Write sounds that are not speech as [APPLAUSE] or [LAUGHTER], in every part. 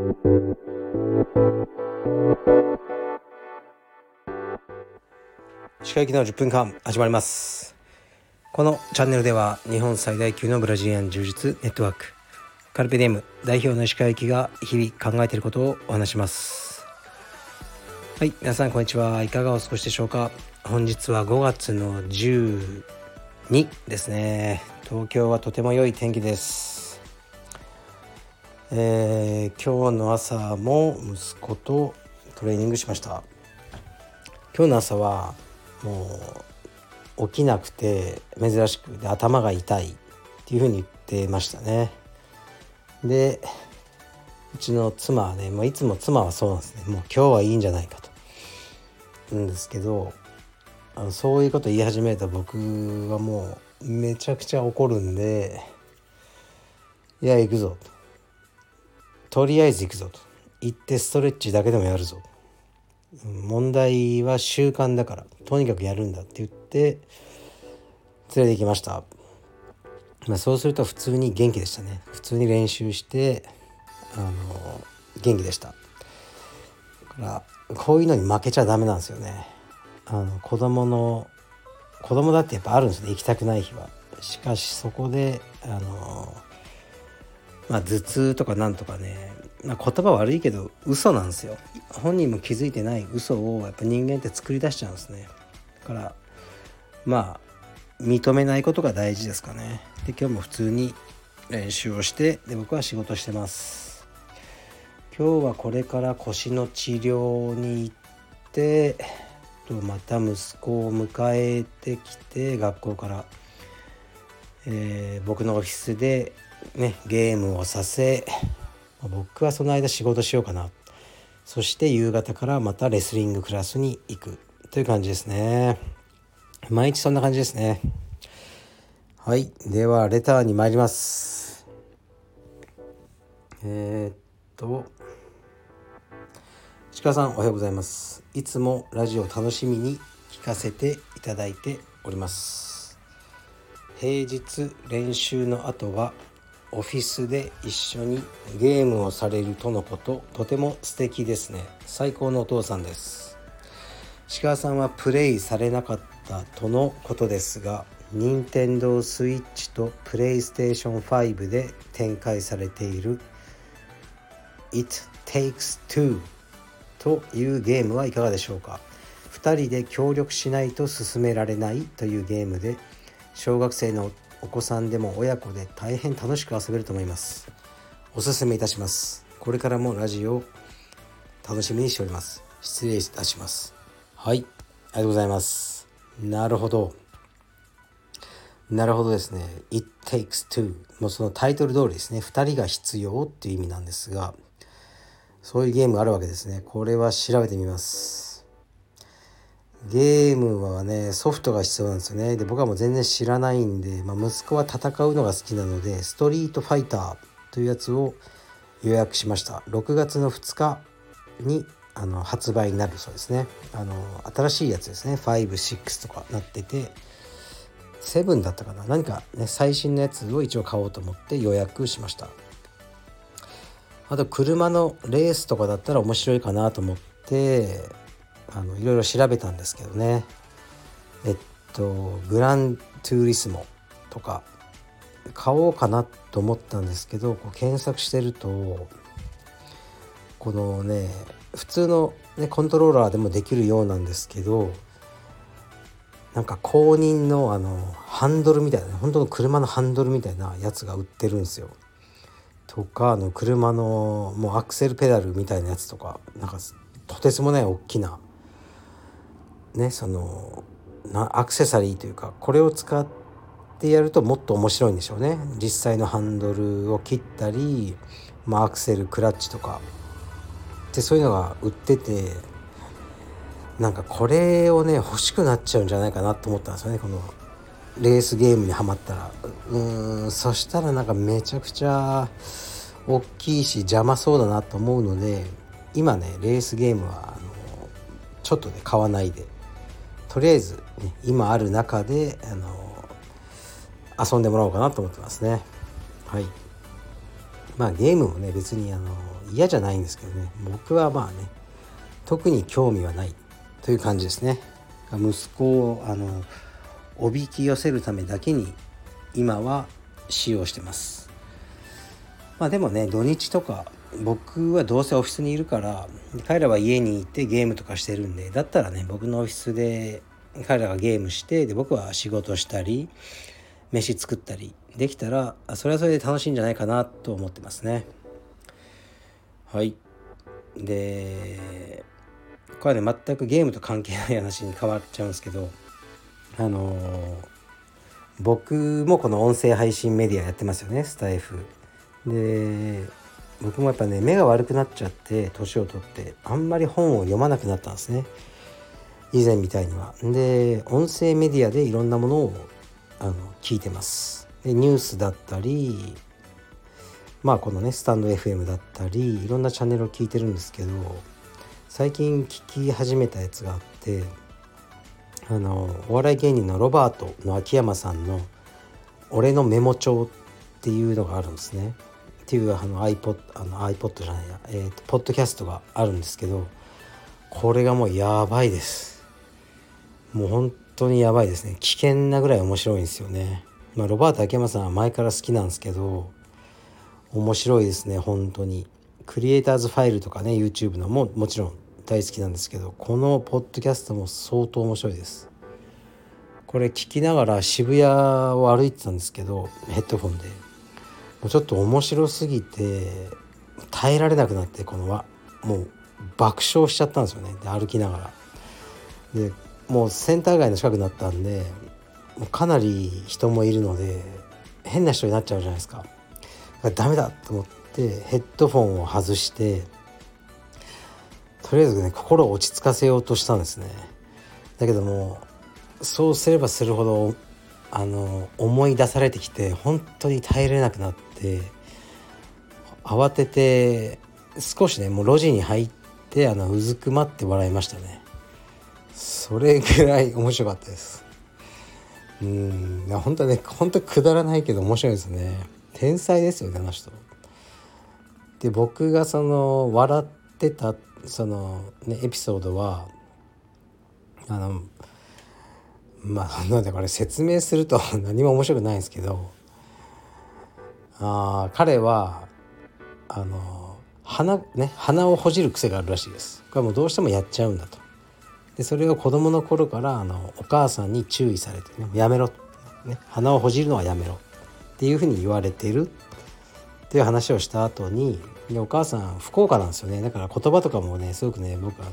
歯科行きの10分間始まります。このチャンネルでは日本最大級のブラジリアン柔術ネットワークカルペディウム代表の石川行きが日々考えていることをお話します。はい皆さんこんにちはいかがお過ごしでしょうか。本日は5月の12ですね。東京はとても良い天気です。えー、今日の朝も息子とトレーニングしました。今日の朝はもう起きなくて珍しくで頭が痛いっていうふうに言ってましたね。でうちの妻はね、まあ、いつも妻はそうなんですね。もう今日はいいんじゃないかと。言うんですけどあのそういうこと言い始めた僕はもうめちゃくちゃ怒るんでいや行くぞと。とりあえず行くぞと。行ってストレッチだけでもやるぞ。問題は習慣だから。とにかくやるんだって言って連れて行きました、まあ、そうすると普通に元気でしたね。普通に練習してあの元気でした。だからこういうのに負けちゃダメなんですよね。あの子供の子供だってやっぱあるんですね。行きたくない日は。しかしそこであのまあ頭痛とかなんとかねまあ、言葉悪いけど嘘なんですよ。本人も気づいてない嘘をやっぱ人間って作り出しちゃうんですね。だからまあ認めないことが大事ですかね。で今日も普通に練習をしてで僕は仕事してます。今日はこれから腰の治療に行ってとまた息子を迎えてきて学校から、えー、僕のオフィスでねゲームをさせ僕はその間仕事しようかな。そして夕方からまたレスリングクラスに行くという感じですね。毎日そんな感じですね。はい。ではレターに参ります。えー、っと鹿さんおはようございます。いつもラジオ楽しみに聞かせていただいております。平日練習の後はオフィスで一緒にゲームをされるとのこととても素敵ですね。最高のお父さんです。石川さんはプレイされなかったとのことですが任天堂 switch とプレイステーション5で展開されている It Takes Two というゲームはいかがでしょうか。2人で協力しないと進められないというゲームで小学生のお子さんでも親子で大変楽しく遊べると思います。おすすめいたします。これからもラジオを楽しみにしております。失礼いたします。はい。ありがとうございます。なるほど。なるほどですね。It takes two もうそのタイトル通りですね。2人が必要っていう意味なんですがそういうゲームがあるわけですね。これは調べてみますゲームはねソフトが必要なんですよね。で僕はもう全然知らないんで、まあ、息子は戦うのが好きなのでストリートファイターというやつを予約しました。6月の2日にあの発売になるそうですね。あの新しいやつですね。56とかなってて7だったかな。何かね最新のやつを一応買おうと思って予約しました。あと車のレースとかだったら面白いかなと思ってあのいろいろ調べたんですけどねえっとグラントゥーリスモとか買おうかなと思ったんですけどこう検索してるとこのね普通の、ね、コントローラーでもできるようなんですけどなんか公認のあのハンドルみたいな本当の車のハンドルみたいなやつが売ってるんですよ。とかあの車のもうアクセルペダルみたいなやつとかなんかとてつもない大きなねそのなアクセサリーというかこれを使ってやるともっと面白いんでしょうね。実際のハンドルを切ったり、まあ、アクセルクラッチとか。でそういうのが売っててなんかこれをね欲しくなっちゃうんじゃないかなと思ったんですよね。このレースゲームにはまったら。うんそしたらなんかめちゃくちゃ大きいし邪魔そうだなと思うので今ねレースゲームはあのちょっとね買わないで。とりあえず、ね、今ある中であの遊んでもらおうかなと思ってますね。はい。まあゲームもね別にあの嫌じゃないんですけどね僕はまあね特に興味はないという感じですね息子をあのおびき寄せるためだけに今は使用してますまあでもね土日とか僕はどうせオフィスにいるから彼らは家に行ってゲームとかしてるんでだったらね僕のオフィスで彼らがゲームしてで僕は仕事したり飯作ったりできたらそれはそれで楽しいんじゃないかなと思ってますね。はい。でこれはね全くゲームと関係ない話に変わっちゃうんですけどあのー、僕もこの音声配信メディアやってますよねスタイフ。で僕もやっぱね目が悪くなっちゃって年を取ってあんまり本を読まなくなったんですね以前みたいには。で音声メディアでいろんなものをあの聞いてます。でニュースだったりまあこのねスタンド FM だったりいろんなチャンネルを聞いてるんですけど最近聞き始めたやつがあってあのお笑い芸人のロバートの秋山さんの「俺のメモ帳」っていうのがあるんですね。っていうあの iPod, あの iPod じゃないや、えーと、ポッドキャストがあるんですけどこれがもうやばいです。もう本当にやばいですね。危険なぐらい面白いんですよね。まあロバート秋山さんは前から好きなんですけど面白いですね。本当に。クリエイターズファイルとかね YouTube のももちろん大好きなんですけどこのポッドキャストも相当面白いです。これ聞きながら渋谷を歩いてたんですけどヘッドフォンで。もうちょっと面白すぎて耐えられなくなってこのはもう爆笑しちゃったんですよね。で歩きながら。でもうセンター街の近くになったんでもうかなり人もいるので変な人になっちゃうじゃないですか。ダメだと思ってヘッドフォンを外してとりあえずね心を落ち着かせようとしたんですね。だけどもそうすればするほどあの思い出されてきて本当に耐えれなくなってで慌てて少しねもう路地に入ってあのうずくまって笑いましたね。それぐらい [LAUGHS] 面白かったです。うん。本当ね本当くだらないけど面白いですね。天才ですよねあの人。で僕がその笑ってたそのねエピソードはあのまあなんでこれ説明すると何も面白くないんですけどあ彼はあの鼻ね鼻をほじる癖があるらしいです。これはもうどうしてもやっちゃうんだと。でそれを子供の頃からあのお母さんに注意されてねやめろ、ね、鼻をほじるのはやめろ。っていうふうに言われてる。っていう話をした後にでお母さん福岡なんですよね。だから言葉とかもねすごくね僕あの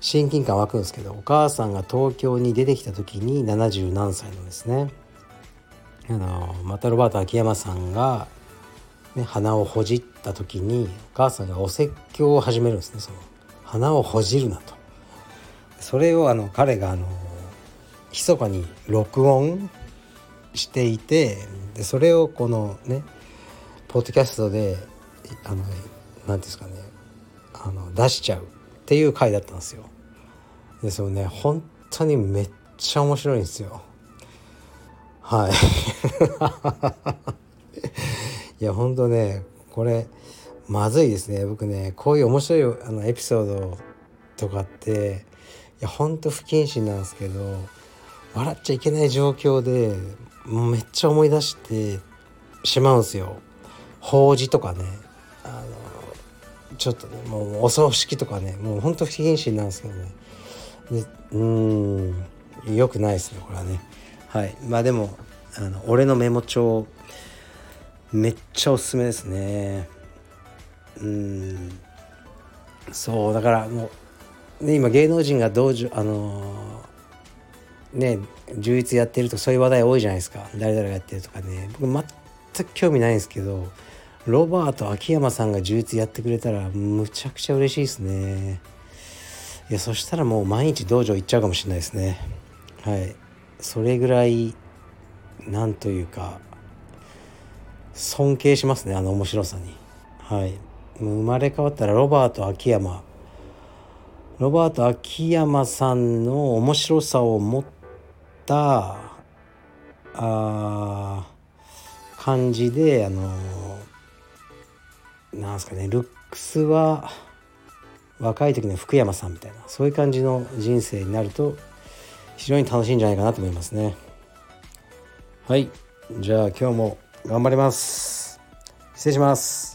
親近感湧くんですけどお母さんが東京に出てきた時に70何歳のですね。あのまたロバート秋山さんが、ね、鼻をほじった時にお母さんがお説教を始めるんですね。その鼻をほじるなと。それをあの彼があの密かに録音していてでそれをこのねポッドキャストであの何ですかねあの出しちゃうっていう回だったんですよ。でそのね本当にめっちゃ面白いんですよ。はい。いや本当ねこれまずいですね。僕ねこういう面白いあのエピソードとかっていやほんと不謹慎なんですけど笑っちゃいけない状況でめっちゃ思い出してしまうんですよ。法事とかねあのちょっとねもうお葬式とかねもうほんと不謹慎なんですけどね。でうんよくないですねこれはね。はい。まあでもあの俺のメモ帳めっちゃおすすめですね。うん。そうだからもう、ね、今芸能人が道場あのー、ね充実やってるとそういう話題多いじゃないですか。誰々がやってるとかね。僕全く興味ないんですけどロバート秋山さんが充実やってくれたらむちゃくちゃ嬉しいですね。いやそしたらもう毎日道場行っちゃうかもしれないですね。はい。それぐらい何というか尊敬しますねあの面白さに。はい。生まれ変わったらロバート秋山。ロバート秋山さんの面白さを持ったあ感じであのー、なんすかねルックスは若い時の福山さんみたいなそういう感じの人生になると非常に楽しいんじゃないかなと思いますね。はい。じゃあ今日も頑張ります。失礼します。